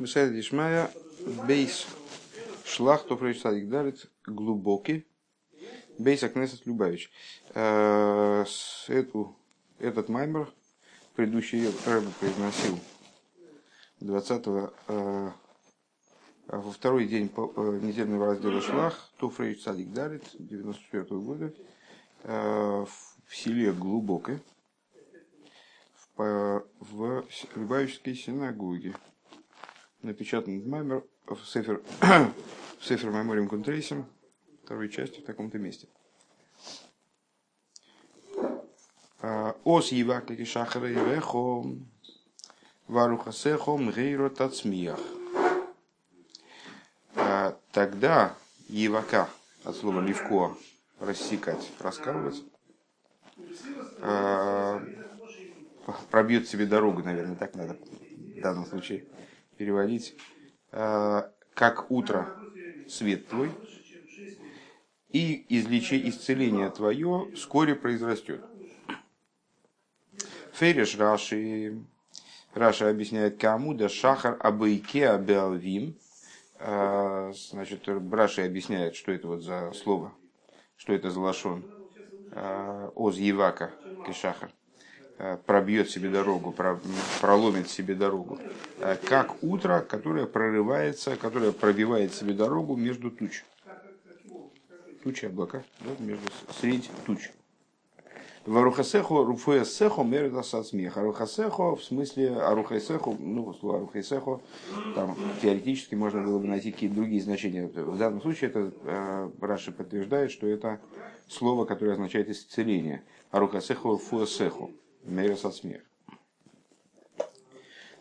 Мисайд Ишмая Бейс Шлах Тофрейш Садик Дарит глубокий. Бейс Акнесет Любавич. Э, эту, этот маймер предыдущий Рэбе произносил 20 э, во второй день э, недельного раздела Шлах Тофрейш Садик Дарит 94 -го года в селе Глубокое в, в Любавической синагоге напечатан маймер в Сефер, в Сефер Мемориум Кунтрейсим, второй части в таком-то месте. А, Ос Еваклики Шахара Ирехо Варухасехо Мгейро Тацмиях. А, тогда Евака, от слова левко, рассекать, раскалывать, а, пробьет себе дорогу, наверное, так надо в данном случае переводить, э, как утро свет твой, и излечи, исцеление твое вскоре произрастет. Фереш Раши, Раша объясняет, кому да шахар абайке абеалвим. Э, значит, Раши объясняет, что это вот за слово, что это за лашон. Э, Оз Евака, кешахар. Э, пробьет себе дорогу, проломит себе дорогу, э, как утро, которое прорывается, которое пробивает себе дорогу между туч. Тучи, облака, да, между, средь туч. Варухасехо руфуэсехо мердаса смех. В смысле арухайсехо, ну, слово арухайсехо, там теоретически можно было бы найти какие-то другие значения. В данном случае это э, Раши подтверждает, что это слово, которое означает исцеление. Арухасехо фуэсехо. Мейрос от смех.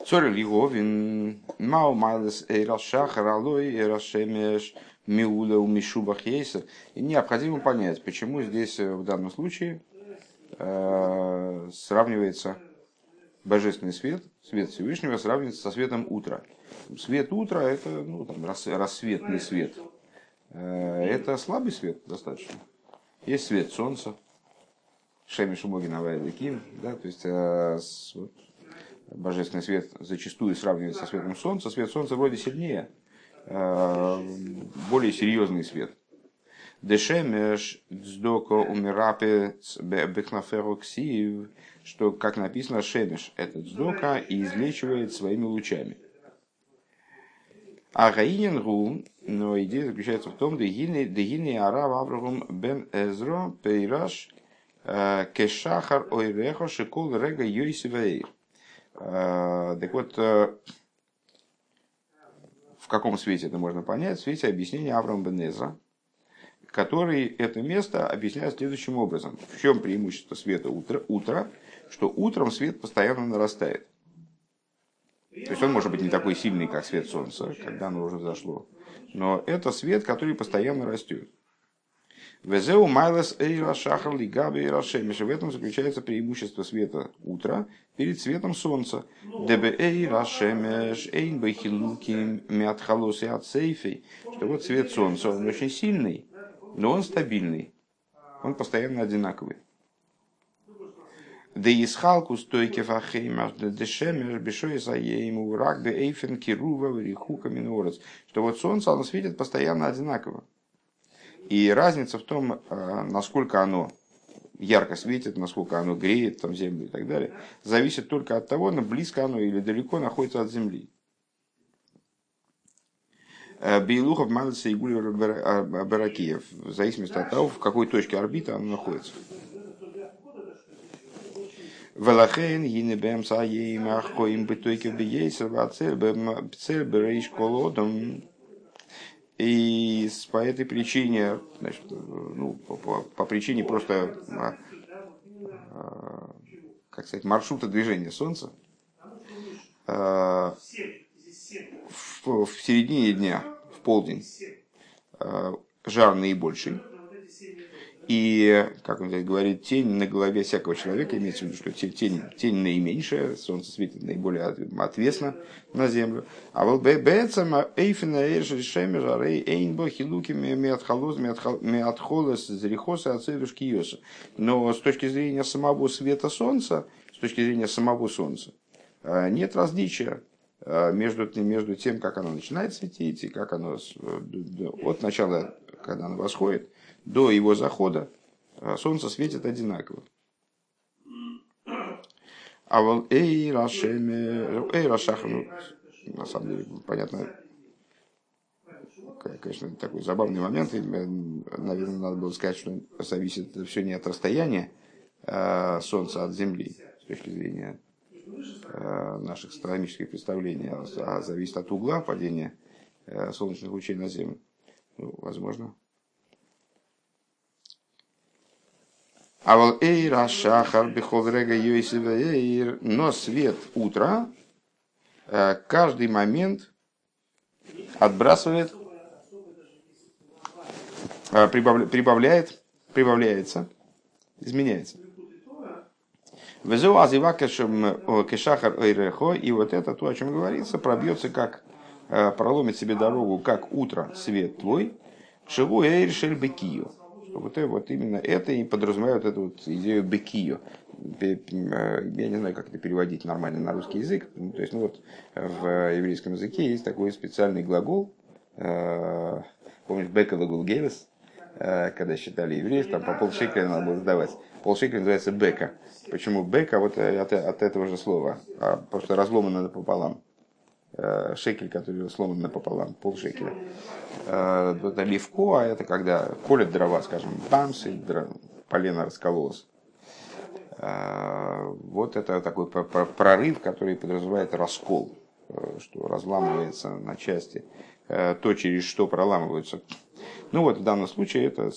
Цорь Лиговин, Мау Майлес Эйрас Шахар, Алой, Эйрас Шемеш, Миула у Мишубах Ейса. И необходимо понять, почему здесь в данном случае э, сравнивается божественный свет, свет Всевышнего сравнивается со светом утра. Свет утра это ну, там, рассветный свет. Э, это слабый свет достаточно. Есть свет солнца, Шеми Шумогин Авайликим, да, то есть э, с, вот, божественный свет зачастую сравнивается со светом солнца. Свет солнца вроде сильнее, э, более серьезный свет. Дешемеш дздоко умирапе бехнаферу что, как написано, шемеш, это дздока и излечивает своими лучами. А Гаинин Гу, но идея заключается в том, дегини арав Аврагум бен Эзро пейраш кешахар ойрехо шикул рега йойсивейр. Э, так вот, э, в каком свете это можно понять? В свете объяснения Авраама Бенеза, который это место объясняет следующим образом. В чем преимущество света утра? утра что утром свет постоянно нарастает. То есть он может быть не такой сильный, как свет солнца, когда оно уже зашло. Но это свет, который постоянно растет. Везеу майлес эйра шахар лигаби эйра шемиш. В этом заключается преимущество света утра перед светом солнца. Дебе эйра шемеш эйн бейхилуки мятхалос и отсейфей. Что вот свет солнца, он очень сильный, но он стабильный. Он постоянно одинаковый. Да исхалку стойки фахеймаш да дешемеш бешой заейму рак бе эйфен кирува рихука минорец. Что вот солнце, оно светит постоянно одинаково. И разница в том, э, насколько оно ярко светит, насколько оно греет там, землю и так далее, зависит только от того, близко оно или далеко находится от Земли. Э, Бейлухов Мадаса и Гулливер Баракиев, в зависимости от того, в какой точке орбиты оно находится. Велахен гинебем саеим ахоим бетойкев бейсер вацель берейш колодом и по этой причине, значит, ну, по, по, по причине просто, а, а, как сказать, маршрута движения Солнца, а, в, в середине дня, в полдень, а, жар наибольший, и, как он здесь говорит, тень на голове всякого человека, имеется в виду, что тень, тень наименьшая, солнце светит наиболее ответственно на землю. А вот бецам эйфина эйши шемер арей эйнбо хилуки миатхолос миатхолос зрихоса ацедушки йоса. Но с точки зрения самого света солнца, с точки зрения самого солнца, э, нет различия между, между тем, как оно начинает светить, и как оно от начала, когда оно восходит, до его захода, солнце светит одинаково. А вот эй, Рашеме, эй, Рашах, ну, на самом деле, понятно, конечно, такой забавный момент. И, наверное, надо было сказать, что зависит все не от расстояния а Солнца от Земли, с точки зрения а, наших астрономических представлений, а зависит от угла падения а, солнечных лучей на Землю. Ну, возможно, А вот эйра шахар бихолрега эйр, но свет утра э, каждый момент отбрасывает, э, прибавляет, прибавляется, изменяется. Везу азива кешахар эйрехо, и вот это то, о чем говорится, пробьется как, э, проломит себе дорогу, как утро свет твой, шиву эйр шельбекию вот, вот именно это и подразумевает эту вот идею бекию. Э, я не знаю, как это переводить нормально на русский язык. Ну, то есть, ну вот в еврейском языке есть такой специальный глагол. Э, помнишь, бекала гулгевис, э, когда считали евреев, там по полшекеля надо было сдавать. Полшекеля называется бека. Почему бека? Вот от, от этого же слова. А, потому что разломано пополам. Э, шекель, который сломан напополам, полшекеля. Э, это левко, а это когда колят дрова, скажем, бамс, и полено раскололось. Э, вот это такой прорыв, который подразумевает раскол, что разламывается на части то, через что проламываются. Ну вот в данном случае это,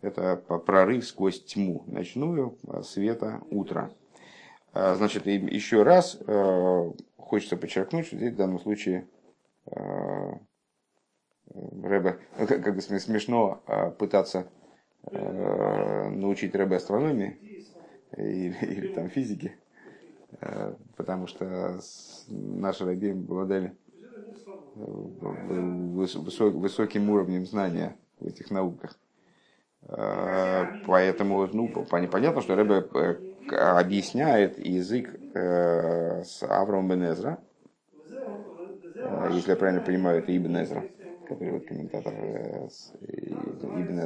это прорыв сквозь тьму ночную света утра. Значит, еще раз хочется подчеркнуть, что здесь в данном случае э, Рэбе, ну, как, бы смешно а, пытаться э, научить Рэбе астрономии или, или там физике, э, потому что наши Рэбе обладали высок, высоким уровнем знания в этих науках. Поэтому, ну, понятно, что Рэбе объясняет язык э, с Авром Бенезра, э, если я правильно понимаю, это Ибн который вот комментатор э, Ибн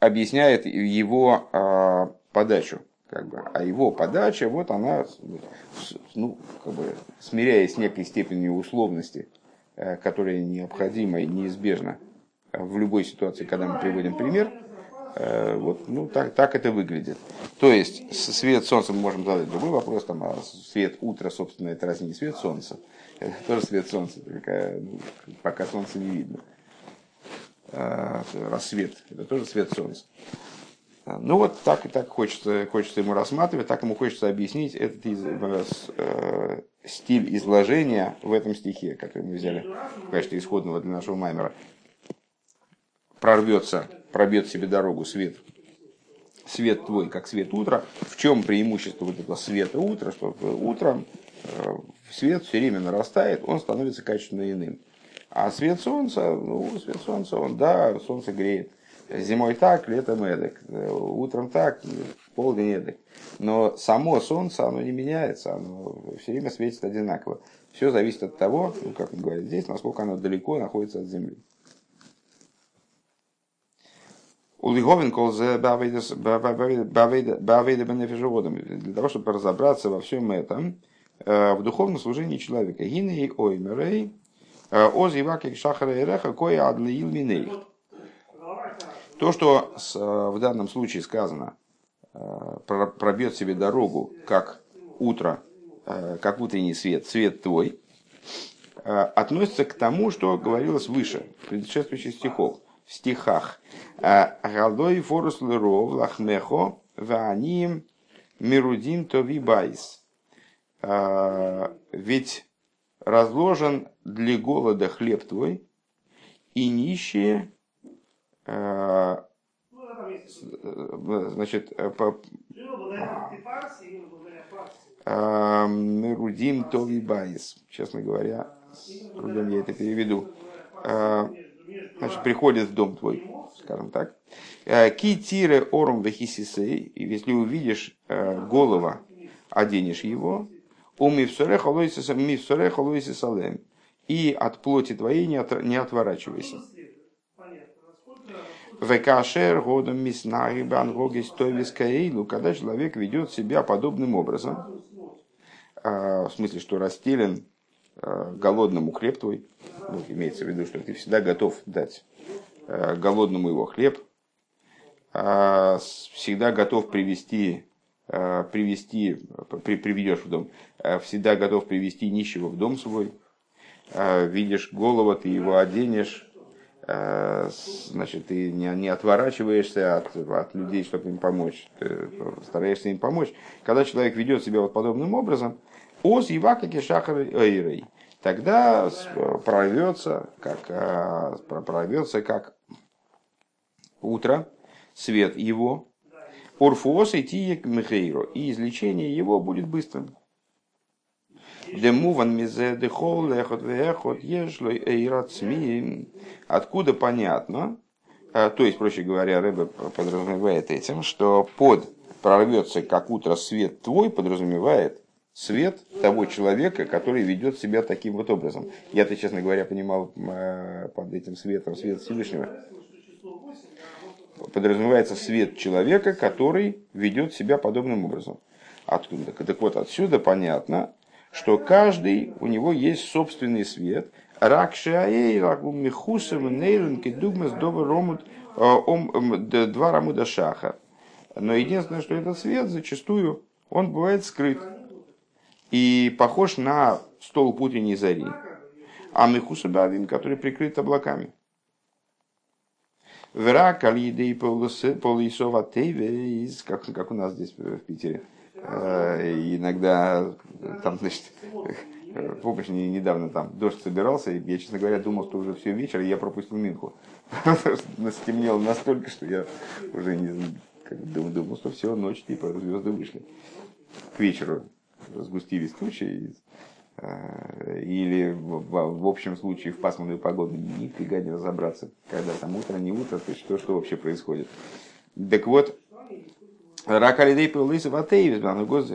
объясняет его подачу. Как бы. А его подача, вот она, ну, как бы, смиряясь с некой степенью условности, которая необходима и неизбежна в любой ситуации, когда мы приводим пример, вот, ну, так, так это выглядит. То есть, свет солнца мы можем задать другой вопрос, там, а свет утра, собственно, это разве не свет солнца? Это тоже свет солнца, только ну, пока солнца не видно. А, рассвет, это тоже свет солнца. А, ну вот так и так хочется, хочется ему рассматривать, так ему хочется объяснить этот из, э, стиль изложения в этом стихе, который мы взяли в качестве исходного для нашего маймера. Прорвется пробьет себе дорогу свет, свет твой, как свет утра. В чем преимущество вот этого света утра, что утром э, свет все время нарастает, он становится качественно иным. А свет солнца, ну, свет солнца, он, да, солнце греет. Зимой так, летом эдак. Утром так, полдень эдак. Но само солнце, оно не меняется, оно все время светит одинаково. Все зависит от того, ну, как он говорит здесь, насколько оно далеко находится от Земли. Улиговин бенефишеводом. Для того, чтобы разобраться во всем этом, э, в духовном служении человека. Гины и оймерей, э, оз иваки шахара и реха, кое адлиил миней. То, что э, в данном случае сказано, пробьет себе дорогу, как утро, как утренний свет, свет твой, относится к тому, что говорилось выше, в предшествующих стихов в стихах. הלוא פרוס לרעב לחמך ועניים מרודים תביא בית. Ведь разложен для голода хлеб твой, и нищие значит, Мерудим Тови Байс. Честно говоря, трудом я это переведу значит, приходит в дом твой, скажем так. Э, ки тире орум вехисисей, если увидишь э, голова, оденешь его, У мифсореха лойси салем. И от плоти твоей не, от, не отворачивайся. Векашер годом миснаги бангоги стойвис каилу, когда человек ведет себя подобным образом, а, в смысле, что расстелен голодному хлеб твой, ну, имеется в виду, что ты всегда готов дать голодному его хлеб, всегда готов привести, привести при, приведешь в дом, всегда готов привести нищего в дом свой, видишь голова, ты его оденешь, Э, значит, ты не, не отворачиваешься от, от людей, чтобы им помочь, ты стараешься им помочь. Когда человек ведет себя вот подобным образом, оз евакаки шахар эйрей, тогда прорвется, как, э, прорвется как утро, свет его, орфуос и тиек михейро, и излечение его будет быстрым. Демуван мизе дехол лехот вехот ешлой эйрат Откуда понятно, а, то есть, проще говоря, Рэбе подразумевает этим, что под прорвется как утро свет твой, подразумевает свет того человека, который ведет себя таким вот образом. Я-то, честно говоря, понимал а, под этим светом свет Всевышнего. Подразумевается свет человека, который ведет себя подобным образом. Откуда? Так вот, отсюда понятно, что каждый, у него есть собственный свет. Э. Но единственное, что этот свет зачастую, он бывает скрыт. И похож на столб утренней зари. А михуса бавин, который прикрыт облаками. Враг алидей полисова тейвейс, как, как у нас здесь в Питере. Э, иногда там, значит, помнишь, недавно там дождь собирался, и я, честно говоря, думал, что уже все вечер, и я пропустил Минху. Стемнело настолько, что я уже не думал, думал, что все, ночь, типа, звезды вышли. К вечеру сгустились тучи, э, или в, общем случае в пасмурную погоду нифига не разобраться, когда там утро, не утро, то есть что, что вообще происходит. Так вот, Ракалидей Павлиса Ватеевис,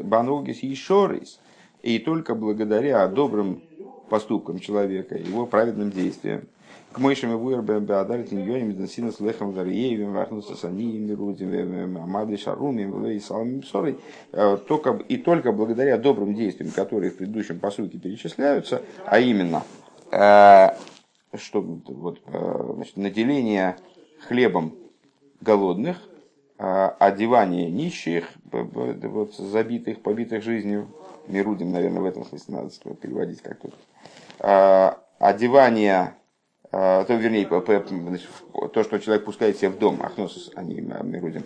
Банугис Ешорис. И только благодаря добрым поступкам человека, его праведным действиям, к мойшим и вуэрбэм беадаритин йоим дансина с лехом дарьеевым вахнуса санием мирудим амады шарумим и саламим сорой только и только благодаря добрым действиям, которые в предыдущем посылке перечисляются, а именно что вот, значит, наделение хлебом голодных, одевание нищих, вот, забитых, побитых жизнью, Мирудим, наверное, в этом смысле надо переводить как-то. Одевание, то, вернее, то, что человек пускает себе в дом, Ахносус, а не Мирудим,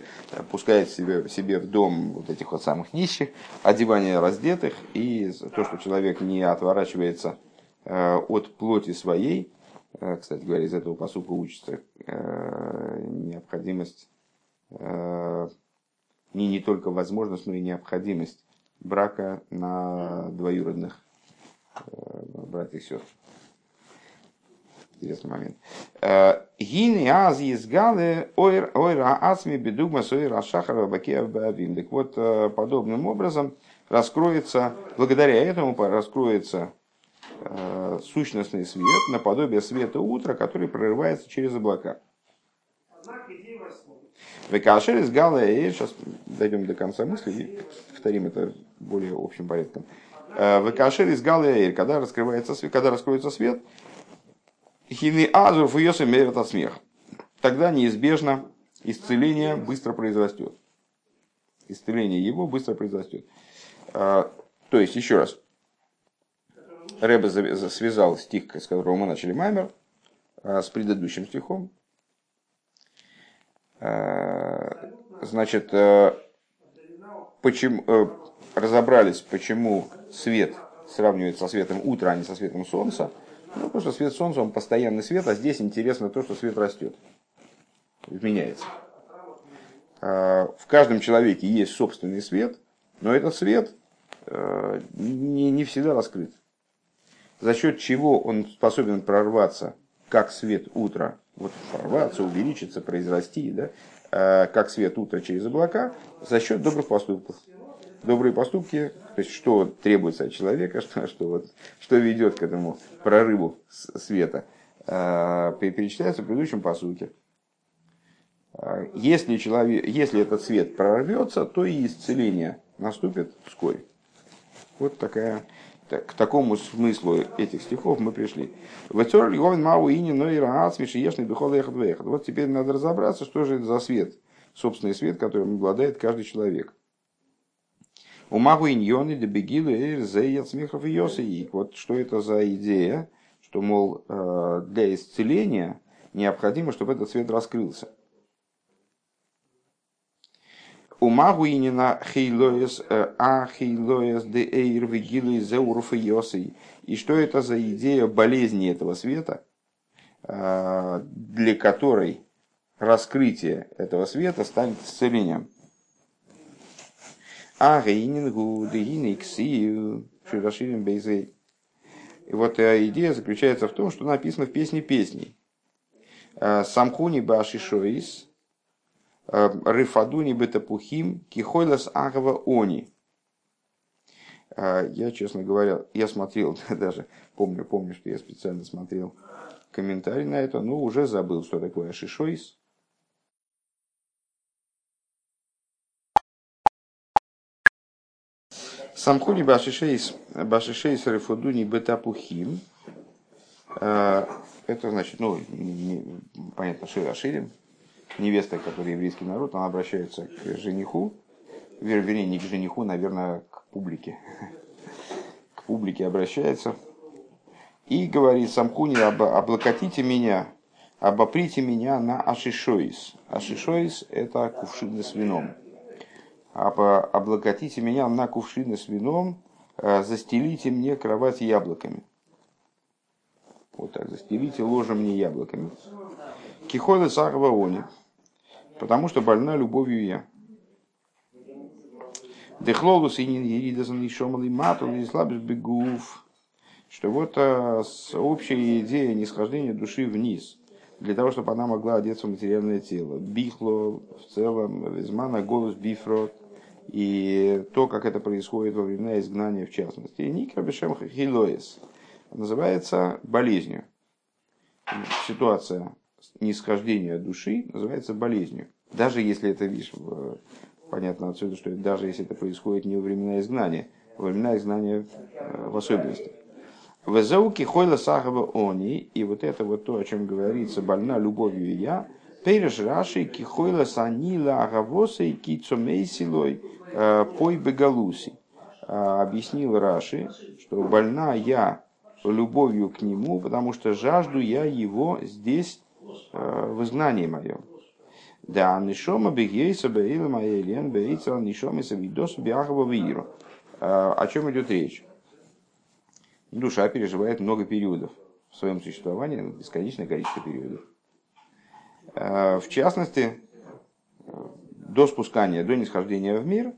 пускает себе, себе в дом вот этих вот самых нищих, одевание раздетых, и то, что человек не отворачивается от плоти своей, кстати говоря, из этого посука учится необходимость Э, не, не только возможность, но и необходимость брака на двоюродных э, братьев и сестр. Интересный момент. Э, Гини аз изгалы ойра ацми бедугма сойра шахара бакеев баавим. Так вот, подобным образом раскроется, благодаря этому раскроется сущностный свет наподобие света утра, который прорывается через облака. Векашер из Галея, сейчас дойдем до конца мысли и повторим это более общим порядком. Э, Векашер из Галея, когда раскрывается свет, когда раскроется свет, хины азур фуйосы мерят от смех. Тогда неизбежно исцеление быстро произрастет. Исцеление его быстро произрастет. Э, то есть, еще раз, Рэбе связал стих, с которого мы начали маймер, э, с предыдущим стихом, Э, значит, почему, э, разобрались, почему свет сравнивается со светом утра, а не со светом солнца. Ну, потому что свет солнца, он постоянный свет, а здесь интересно то, что свет растет, изменяется. В каждом человеке есть собственный свет, но этот свет не, не всегда раскрыт. За счет чего он способен прорваться, как свет утра вот формация, увеличиться, произрасти, да, э, как свет утра через облака, за счет добрых поступков. Добрые поступки, то есть что требуется от человека, что, что, вот, что ведет к этому прорыву света, э, перечисляется в предыдущем посуке. Э, если, человек, если этот свет прорвется, то и исцеление наступит вскоре. Вот такая, к такому смыслу этих стихов мы пришли. Вот теперь надо разобраться, что же это за свет, собственный свет, которым обладает каждый человек. У Магу Иньоны Дебегилу Смехов и Йосиик. Вот что это за идея, что, мол, э, для исцеления необходимо, чтобы этот свет раскрылся. У Магуинина хейлоес э, а хейлоес де эйр вигилы зеурф и И что это за идея болезни этого света, э, для которой раскрытие этого света станет исцелением. А гейнингу дегиниксию широширим бейзей. И вот идея заключается в том, что написано в песне песней. «Э, Самхуни башишоис, э, рифадуни бетапухим, кихойлас агава они. Э, я, честно говоря, я смотрел даже, помню, помню, что я специально смотрел комментарий на это, но уже забыл, что такое ашишоис. Самхуни башишейс, башишейс рефудуни бетапухим. Э, это значит, ну, не, понятно, Шира Ширим, невеста, которая еврейский народ, она обращается к жениху, вернее, не к жениху, наверное, к публике. К публике обращается и говорит, Самхуни, облокотите меня, обоприте меня на ашишоис. Ашишоис – это кувшины с вином облокотите меня на кувшины с вином, э, застелите мне кровать яблоками. Вот так, застелите ложем мне яблоками. Кихода сахава они, потому что больна любовью я. Дехлолус и нин и мату и слабишь бегув. Что вот э, общая идея нисхождения души вниз, для того, чтобы она могла одеться в материальное тело. Бихло в целом, визмана, голос бифрот, и то, как это происходит во времена изгнания в частности. И Бешем Хилоис называется болезнью. Ситуация нисхождения души называется болезнью. Даже если это, видишь, понятно отсюда, что даже если это происходит не во времена изгнания, во времена изгнания э, в особенности. Везауки хойла сахава они, и вот это вот то, о чем говорится, больна любовью я, Пейреш Раши кихойла санила кицомейсилой э, пой бегалуси. Объяснил Раши, что больна я любовью к нему, потому что жажду я его здесь в изгнании моем. Да, нишома бегейса беила моя лен бейца нишома савидос биахова виру. О чем идет речь? Душа переживает много периодов в своем существовании, бесконечное количество периодов. Э, в частности, до спускания, до нисхождения в мир,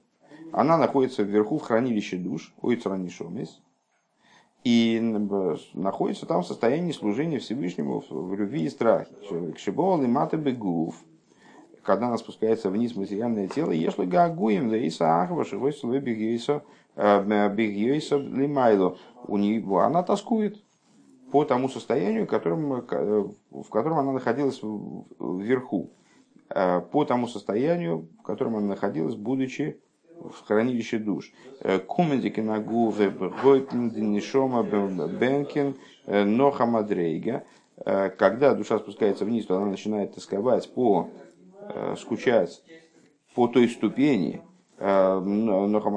она находится вверху в хранилище душ, Уицранишомис, и находится там в состоянии служения Всевышнему в любви и страхе. Кшибол и маты бегув, когда она спускается вниз материальное тело, если гагуем, да и сахва, шивой слой бегейса, э, лимайло, у него она тоскует, по тому состоянию, которым, э, в котором она находилась вверху, э, по тому состоянию, в котором она находилась, будучи в хранилище душ. Э, Кумендики на гуве, Нишома, Бенкин, Ноха Мадрейга. Когда душа спускается вниз, то она начинает тосковать по, скучать по той ступени, Ноха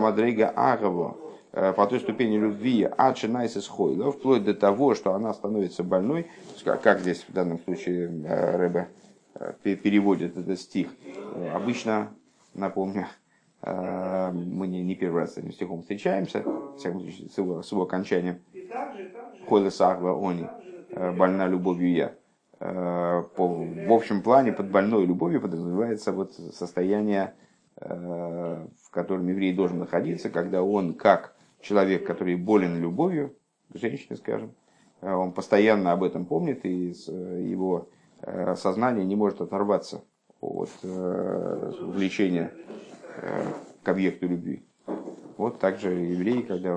Мадрейга Агово, Э, по той ступени любви Ачинайсис Хойла, вплоть до того, что она становится больной, как здесь в данном случае э, Рэбе э, переводит этот стих. Обычно, напомню, мы не, не первый раз с этим стихом встречаемся, случае, с его, с его окончанием. Хойла Сахва Они, больна любовью я. По, в общем плане под больной любовью подразумевается вот состояние, в котором еврей должен находиться, когда он как человек, который болен любовью к женщине, скажем, э, он постоянно об этом помнит, и э, его э, сознание не может оторваться от влечения к объекту любви. Вот также еврей, когда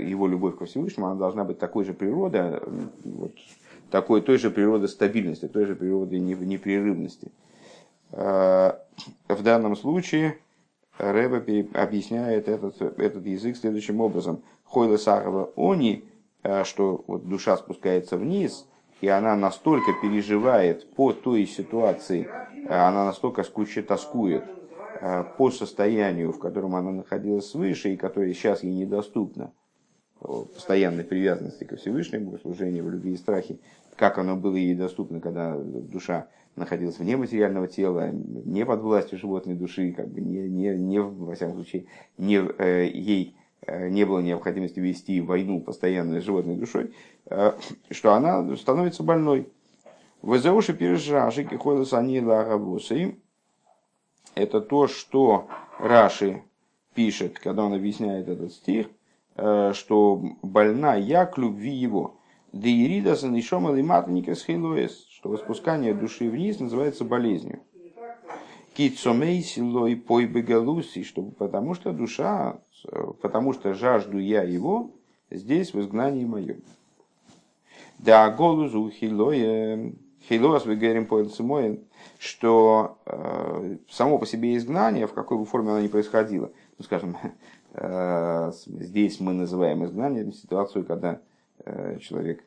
его любовь ко Всевышнему, она должна быть такой же природы, вот, такой, той же природы стабильности, той же природы непрерывности. В данном случае Рэба объясняет этот, этот язык следующим образом. Хойла Сахова они, что вот душа спускается вниз, и она настолько переживает по той ситуации, она настолько скучает, тоскует по состоянию, в котором она находилась свыше, и которое сейчас ей недоступно, постоянной привязанности ко Всевышнему, служению в любви и страхе, как оно было ей доступно, когда душа находилась вне материального тела, не под властью животной души, как бы не, не, не во всяком случае, не, э, ей э, не было необходимости вести войну постоянно с животной душой, э, что она становится больной. Везеуши пережаши кихойлас они лагавосы. Это то, что Раши пишет, когда он объясняет этот стих, э, что больна я к любви его. Деирида санишома лиматника схилуэс, что воспускание души вниз называется болезнью. Кицомей силой пой бегалуси, чтобы, потому что душа, потому что жажду я его здесь в изгнании моем. Да голузу хилоя, хилоас вы говорим по что э, само по себе изгнание, в какой бы форме оно ни происходило, ну, скажем, э, здесь мы называем изгнанием ситуацию, когда Э, человек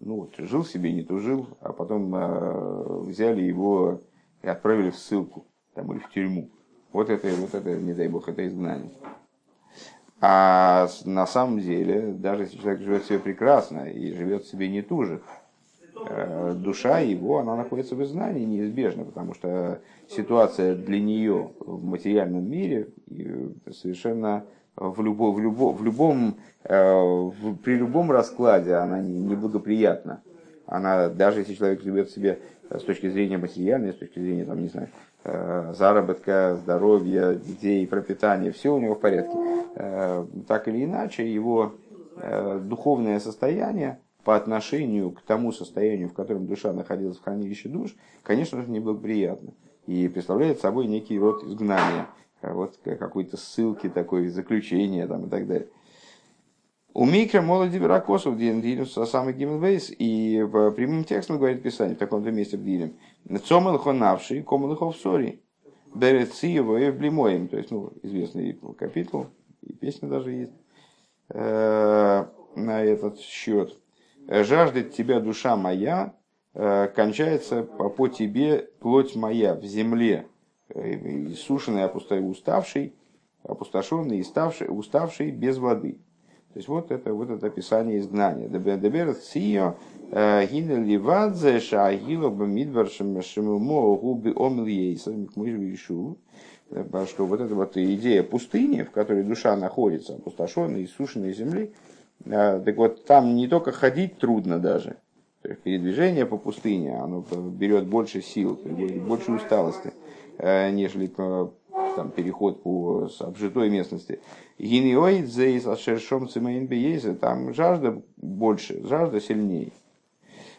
ну, вот, жил себе, не тужил, а потом э, взяли его и отправили в ссылку там, или в тюрьму. Вот это, вот это, не дай бог, это изгнание. А на самом деле, даже если человек живет себе прекрасно и живет себе не тужит, э, душа его, она находится в изгнании неизбежно, потому что ситуация для нее в материальном мире совершенно в, любо, в, любо, в любом, э, в, при любом раскладе она неблагоприятна. Она, даже если человек живет себе с точки зрения материальной, с точки зрения, там, не знаю, э, заработка, здоровья, детей, пропитания, все у него в порядке. Э, так или иначе, его духовное состояние по отношению к тому состоянию, в котором душа находилась в хранилище душ, конечно же, неблагоприятно. И представляет собой некий род изгнания – вот какой-то ссылки такой, заключения там и так далее. У Микро молоди Веракосов Динус самый Гиммельвейс, и в прямым текстом говорит Писание, в таком-то месте в Дилем, Цомел хонавший, комел сори, берет его и в блимоем, то есть, ну, известный капитул, и песня даже есть э, на этот счет. Жаждет тебя душа моя, э, кончается по тебе плоть моя в земле, иссушенный, уставший, опустошенный ставший, уставший без воды. То есть вот это, вот это описание изгнания. Дебер сио э, гина ливадзе шагило бамидвар шимумо губи омлиейса мишвишу. Э, что вот эта вот идея пустыни, в которой душа находится, опустошенной, иссушенной земли, э, так вот там не только ходить трудно даже, передвижение по пустыне, оно берет больше сил, больше усталости. Э, нежели там, переход по обжитой местности. Гинеоид зейс ашершом цимаин там жажда больше, жажда сильнее.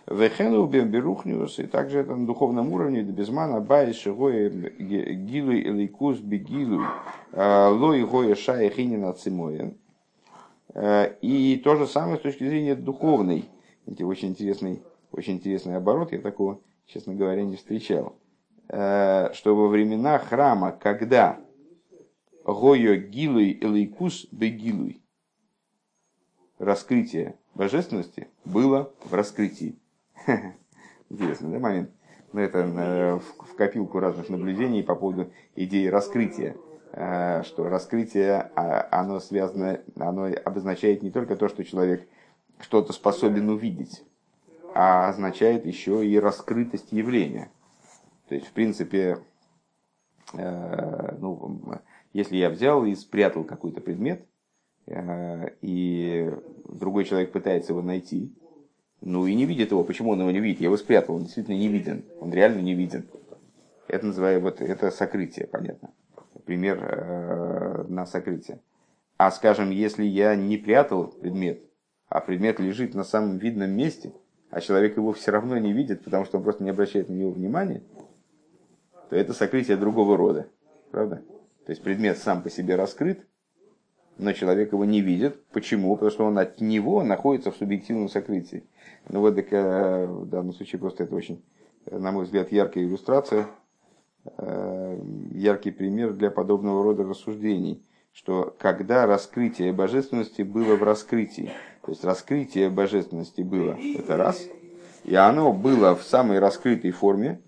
Вехену берухниус, и также это на духовном уровне, до безмана бай шигоя гилуй элейкус бегилуй, э, лой гоя шая хинина цимоин. Э, и то же самое с точки зрения духовной. Это очень интересный, очень интересный оборот, я такого, честно говоря, не встречал. Э, что во времена храма, когда Гойо Гилуй Элейкус Бегилуй, раскрытие божественности было в раскрытии. Интересный да, момент. Но это э, в копилку разных наблюдений по поводу идеи раскрытия. Э, что раскрытие, а, оно связано, оно обозначает не только то, что человек что-то способен увидеть, а означает еще и раскрытость явления. То есть, в принципе, э, ну, если я взял и спрятал какой-то предмет, э, и другой человек пытается его найти, ну и не видит его. Почему он его не видит? Я его спрятал, он действительно не виден. Он реально не виден. Это называю, вот это сокрытие, понятно. Пример э, на сокрытие. А скажем, если я не прятал предмет, а предмет лежит на самом видном месте, а человек его все равно не видит, потому что он просто не обращает на него внимания, то это сокрытие другого рода. Правда? То есть предмет сам по себе раскрыт, но человек его не видит. Почему? Потому что он от него находится в субъективном сокрытии. Ну вот так, э, в данном случае просто это очень, на мой взгляд, яркая иллюстрация, э, яркий пример для подобного рода рассуждений, что когда раскрытие божественности было в раскрытии, то есть раскрытие божественности было, это раз, и оно было в самой раскрытой форме.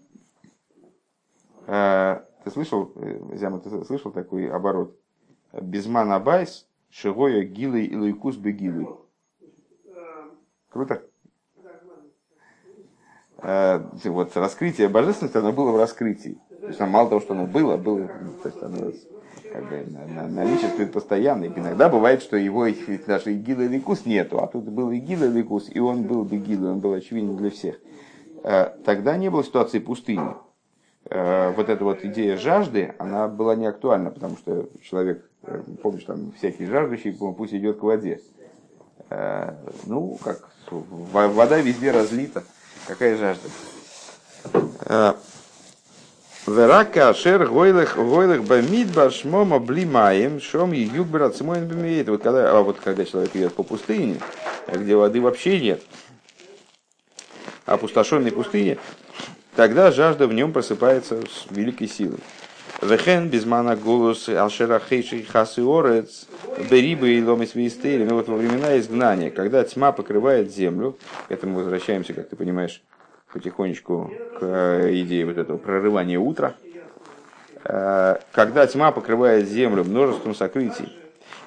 Э, ты слышал, Зяма, ты слышал такой оборот? בזמן הבית, שהיה גילוי אלקות בגילוי. Круто? Э, вот раскрытие божественности, оно было в раскрытии. То есть, мало того, что оно было, было, то есть, оно как бы наличествует постоянно. Иногда бывает, что его даже Игила Ликус нету, а тут был Игила Ликус, и он был Бегила, он был очевиден для всех. Э, тогда не было ситуации пустыни. Э, вот эта вот идея жажды, она была не актуальна, потому что человек, помнишь, там всякий жаждущий, пусть идет к воде. Ну, как, вода везде разлита. Какая жажда? Э, Верака ашер гойлых гойлых бамидбар шмома блимаем шом и югбер ацмоин бамиет. Вот когда, а вот когда человек идет по пустыне, где воды вообще нет, опустошенной пустыне, тогда жажда в нем просыпается с великой силой. Вехен безмана голос ашера хейши хасы орец берибы и ломис вистери. Но вот во времена изгнания, когда тьма покрывает землю, к этому возвращаемся, как ты понимаешь, потихонечку к идее вот этого прорывания утра, э, когда тьма покрывает землю множеством сокрытий,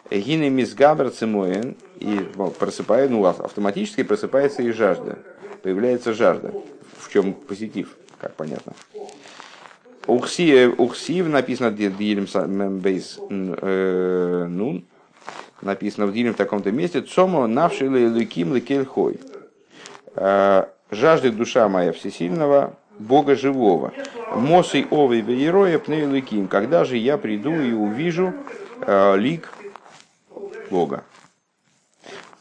Гины мисгабер цимоин, и просыпает, ну, автоматически просыпается и жажда. Появляется жажда. В чем позитив, как понятно. Ухсив написано Дилем Бейс э, Нун. Написано в Дилем в таком-то месте. Цомо навшили луким лекельхой. Э, жаждет душа моя всесильного, Бога живого. Мосой овой веероя пнейлыким. Когда же я приду и увижу э, лик Бога.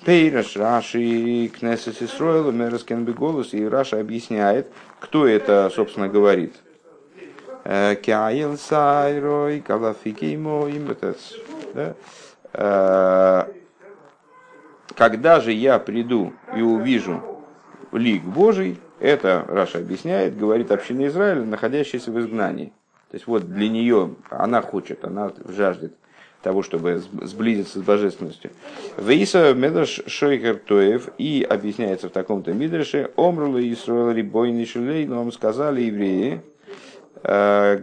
פירש רש״י כנסת ישראל אומרת כן בגלות и Раши объясняет, кто это, собственно, говорит. Э, כאיל תערוג, על אפיקי מים, э, когда же я приду и увижу лик Божий, это Раши объясняет, говорит община Израиля, находящаяся в изгнании. То есть вот для нее, она хочет, она жаждет того, чтобы сблизиться с божественностью. Вейса Медаш Шойхер Тоев и объясняется в таком-то Мидреше, Омрула Исруэл Рибойни Шилей, но вам сказали евреи, э,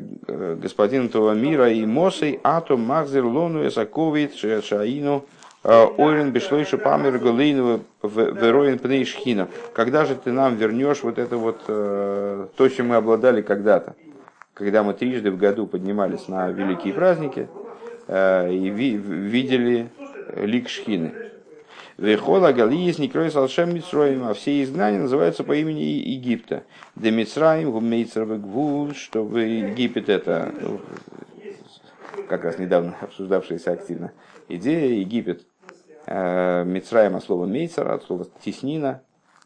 господин этого мира и Мосей, Атом Махзер Лону Эсаковит Шаину Э, Ойрен Бешлойша Памер Галейнова Вероин Пнейшхина. Когда же ты нам вернешь вот это вот э, то, чем мы обладали когда-то? Когда мы трижды в году поднимались на великие праздники и видели лик Шхины. Вехола Галиес Никрой Салшем Митсроим, а все изгнания называются по имени Египта. Де Митсраим, Гумейцервы Гвул, что Египет это ну, как раз недавно обсуждавшаяся активно идея Египет Э, Мицраем от слова мейцер, от слова теснина,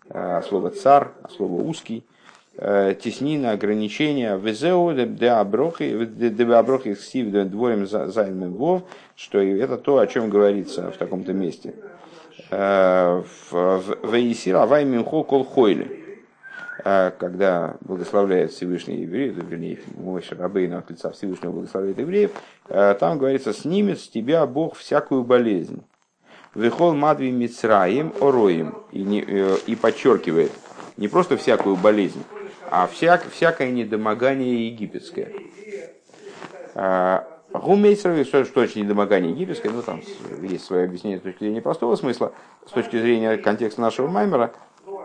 э, от слова цар, от слова узкий, э, теснина, ограничения, везеу, де аброхи, де аброхи сив дворем займем вов, что это то, о чем говорится в таком-то месте. Вейсир авай мимхо кол хойли. Когда благословляет Всевышний евреев, вернее, Мойша Рабейна от лица Всевышнего благословляет евреев, там говорится, снимет с тебя Бог всякую болезнь. Вехол мадви мицраим ороим. И, не, э, и подчеркивает не просто всякую болезнь, а всяк, всякое недомогание египетское. А, Гумейцеровый, что, что очень недомогание египетское, ну там есть свое объяснение с точки зрения простого смысла, с точки зрения контекста нашего маймера,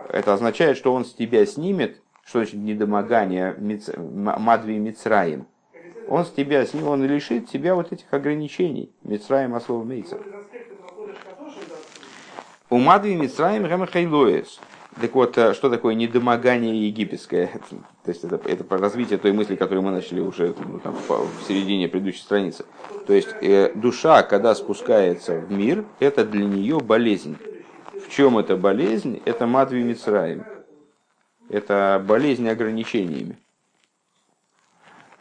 это означает, что он с тебя снимет, что значит недомогание миц, Мадви Мицраим. Он с тебя снимет, он лишит тебя вот этих ограничений. Мицраим, а слово Мейцер. Умадви Мицраим Ремахайлоес. Так вот, э, что такое недомогание египетское? То есть это, это развитие той мысли, которую мы начали уже ну, там, в середине предыдущей страницы. То есть э, душа, когда спускается в мир, это для нее болезнь. В чем эта болезнь? Это Мадви Мицраим. Это болезнь ограничениями.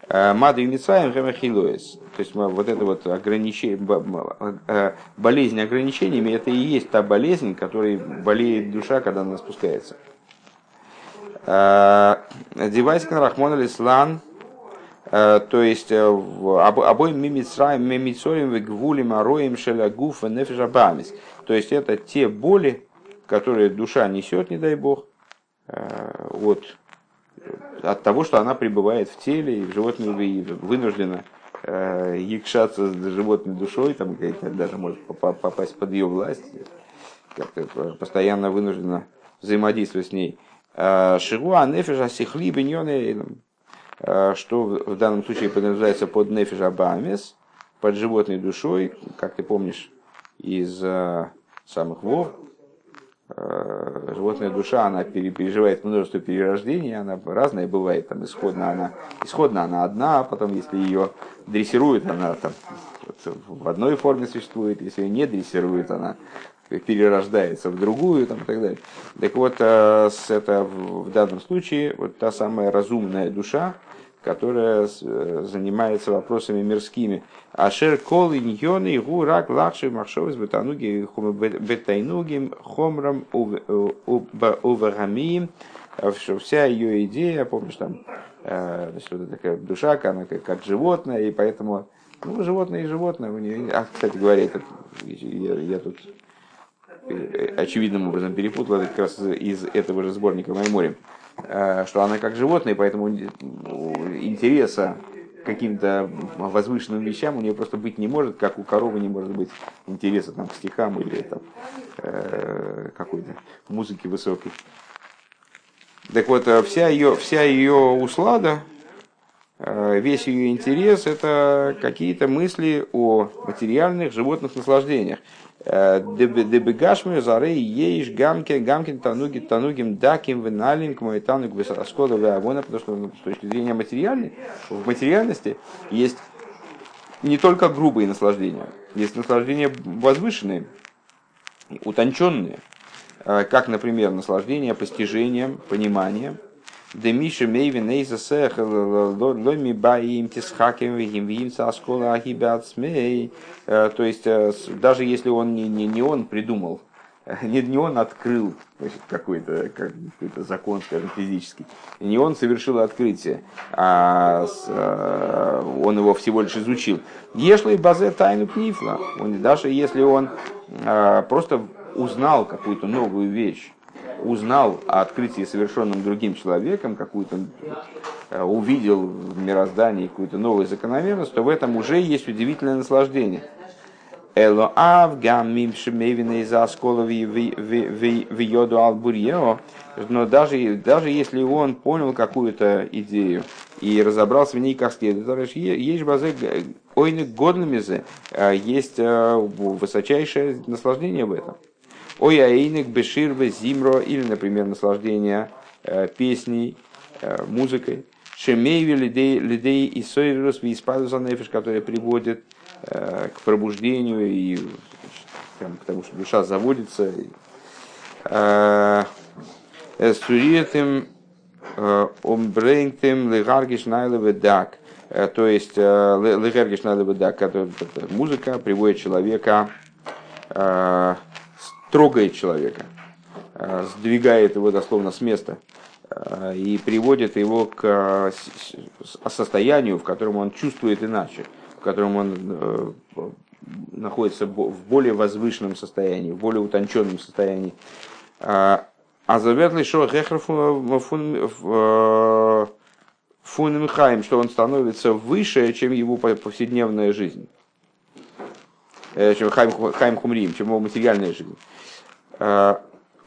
Мады и Мицраем Хилуэс. То есть вот это вот ограничение, э, болезнь ограничениями, это и есть та болезнь, которой болеет душа, когда она спускается. Девайскан Рахмон Алислан, то есть обоим мимицраем, мимицоем, гвулем, ароем, шелягуф, нефишабамис. То есть это те боли, которые душа несет, не дай бог, от от того, что она пребывает в теле, и в животном вынуждена э, якшаться с животной душой, там, даже может попасть под ее власть, как-то постоянно вынуждена взаимодействовать с ней. Э, Шигуа нефежа сихли беньоне, э, что в данном случае подразумевается под нефежа бамес, под животной душой, как ты помнишь из э, самых вов, животная душа, она переживает множество перерождений, она разная бывает, там исходно она, исходно она одна, а потом если ее дрессируют, она там вот, в одной форме существует, если ее не дрессируют, она перерождается в другую там, и так далее. Так вот, э, это в данном случае вот та самая разумная душа, которая э, занимается вопросами мирскими. Ашер кол иньоны гу рак лахши махшовис бетануги бетайнугим хомрам увагамием. Что вся ее идея, помнишь, там, э, значит, вот такая душа, она как, как животное, и поэтому, ну, животное и животное. У нее, а, кстати говоря, это, я, я тут э, очевидным образом перепутал, это как раз из этого же сборника «Майморем». Э, что она как животное, поэтому интереса каким-то возвышенным вещам у нее просто быть не может, как у коровы не может быть интереса там, к стихам или там, э, какой-то музыки высокой. Так вот, э, вся ее, вся ее услада, э, весь ее интерес – это какие-то мысли о материальных животных наслаждениях. Дебегашмю зары ейш гамке гамкин тануги танугим даким веналим к мой тануг высоскода веагона, потому что ну, с точки зрения материальной, в материальности есть не только грубые наслаждения, есть наслаждения возвышенные, утонченные, э, как, например, наслаждение постижением, пониманием, Демиша Мейвин Эйза Сех Ломи Баим Тисхаким Вихим Вим Саскола Ахибят Смей. То есть, даже если он не, не, не он придумал, не, не он открыл какой-то какой закон, скажем, физический, не он совершил открытие, а с, э, он его всего лишь изучил. Если базе тайну книфла, даже если он просто узнал какую-то новую вещь, узнал о открытии, совершенном другим человеком, какую-то э, увидел в мироздании какую-то новую закономерность, то в этом уже есть удивительное наслаждение. Но даже, даже если он понял какую-то идею и разобрался в ней как следует, есть базы ойны годными э, есть э, высочайшее наслаждение в этом. Ой, аиник, беширве, зимро, или, например, наслаждение э, песней, э, музыкой. Шемейви лидей и сойрус виспадуса нефиш, который приводит э, к пробуждению и там, к тому, что душа заводится. Суриетым умбрейнтым легаргиш найлеве дак. То есть легаргиш найлеве дак, музыка приводит человека трогает человека, э, сдвигает его дословно с места э, и приводит его к э, состоянию, в котором он чувствует иначе, в котором он находится в более возвышенном состоянии, в более утонченном состоянии. А заветный шо фун Михаим, что он становится выше, чем его повседневная жизнь чем Хайм Хумрим, чем его материальная жизнь. Э,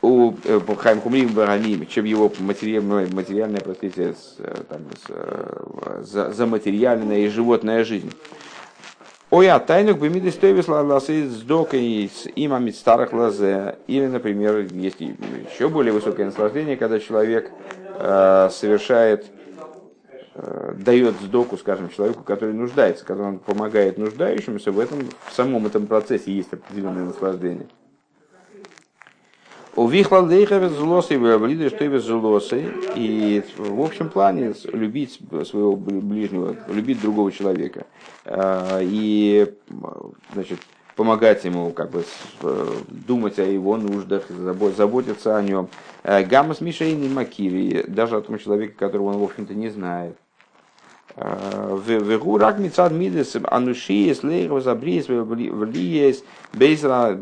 у э, Хайм Хумрим Барамим, чем его материальная, материальная простите, э, там, за, за материальная и животная жизнь. Ой, а тайнук бы миды стоивис ласы с докой с имами старых лазе. Или, например, есть еще более высокое наслаждение, когда человек э, совершает, э, дает сдоку, скажем, человеку, который нуждается, когда он помогает нуждающимся, в этом в самом этом процессе есть определенное наслаждение. Увихла лейха злосы, влиды что без злосы. И в общем плане любить своего ближнего, любить другого человека. И значит, помогать ему, как бы думать о его нуждах, заботиться о нем. Гамма с Мишейни Макири, даже о том человеке, которого он, в общем-то, не знает. Вегу рак мицад мидес анушиес лейров забриес влиес бейзра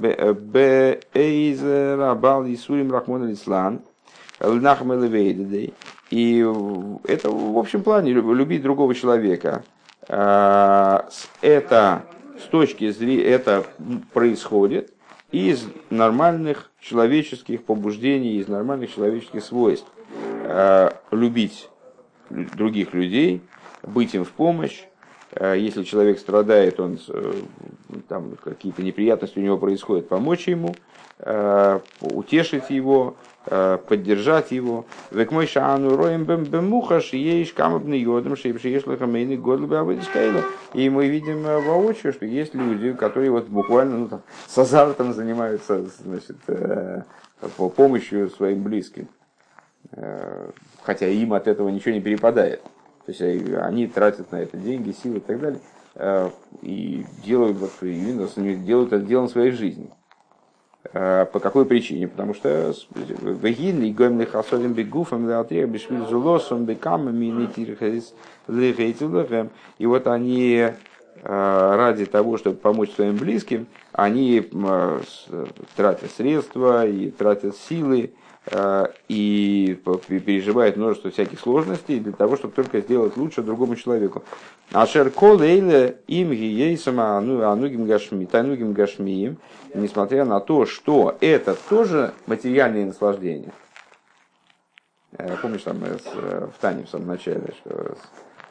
бейзра бал исурим рахмон лислан лнахм И это в общем плане любить другого человека. Это с точки зрения, это происходит из нормальных человеческих побуждений, из нормальных человеческих свойств. Любить других людей, быть им в помощь. Э, если человек страдает, он, э, там какие-то неприятности у него происходят, помочь ему, э, утешить его, поддержать его. И мы видим воочию, что есть люди, которые вот буквально ну, там, с азартом занимаются значит, по помощью своим близким. Хотя им от этого ничего не перепадает. То есть э, они тратят на это деньги, силы и так далее. Э, и делают, вот, именно, делают это делом своей жизни. Э, по какой причине? Потому что вегин и гомных особым бегуфом леатрия бешвиль зулосом бекамами и вот они ради того, чтобы помочь своим близким, они тратят средства и тратят силы Э, и переживает множество всяких сложностей для того, чтобы только сделать лучше другому человеку. А шеркол эйле им гиейсама анугим гашми, танугим гашмиим, несмотря на то, что это тоже материальное наслаждение. Э, помнишь, там э, в Тане в самом начале, что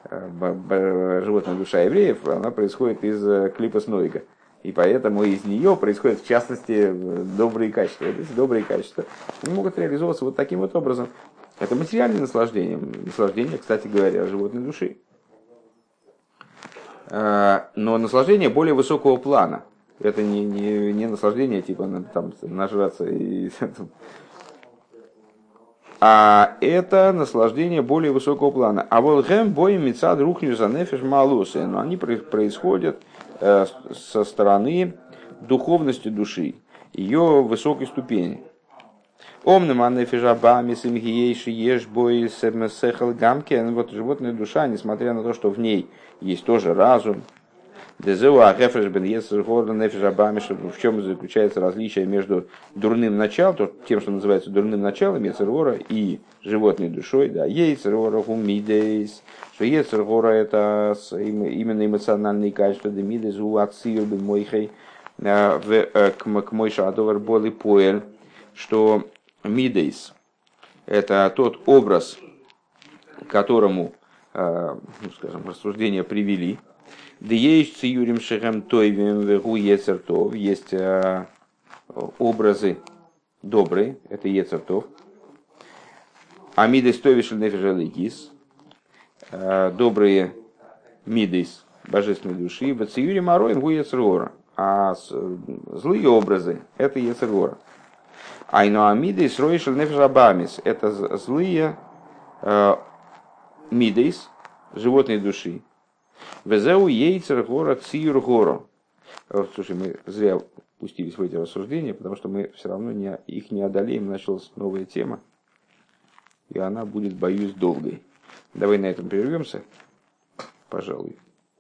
животная душа евреев, она происходит из клипа Снойга. И поэтому из нее происходят, в частности, добрые качества. Вот эти добрые качества они могут реализовываться вот таким вот образом. Это материальное наслаждение. Наслаждение, кстати говоря, животной души. Но наслаждение более высокого плана. Это не, не, не наслаждение, типа там, нажраться и а это наслаждение более высокого плана. А вот гэм боем мецад рухню за нефиш малусы. Но они происходят Э, со стороны духовности души, ее высокой ступени. Омным аннефижабами симгиейши еш бой сехал гамкен. Вот животная душа, несмотря на то, что в ней есть тоже разум, Дезеуа Гефреш бен Нефижабами, в чем заключается различие между дурным началом, тем, что называется дурным началом Ецергора и животной душой, да, Ейцергора хумидейс, что Ецергора это именно эмоциональные качества, демидейс уацир бен мойхей, э, э, к мойша адовар боли поэль, что мидейс это тот образ, которому, э, ну, скажем, рассуждения привели, Деешь циюрим шехем тойвим вегу ецертов. Есть э, образы добрые, это ецертов. Амидес тойвишель нефежаликис. Э, добрые мидейс божественной души. В циюрим ароин гу ецергора. А злые образы – это ецергора. Айно амидейс роишель нефежабамис – это злые э, мидейс животной души Везеу ейцер гора циюр горо. Слушай, мы зря пустились в эти рассуждения, потому что мы все равно не, их не одолеем. Началась новая тема, и она будет, боюсь, долгой. Давай на этом прервемся, пожалуй.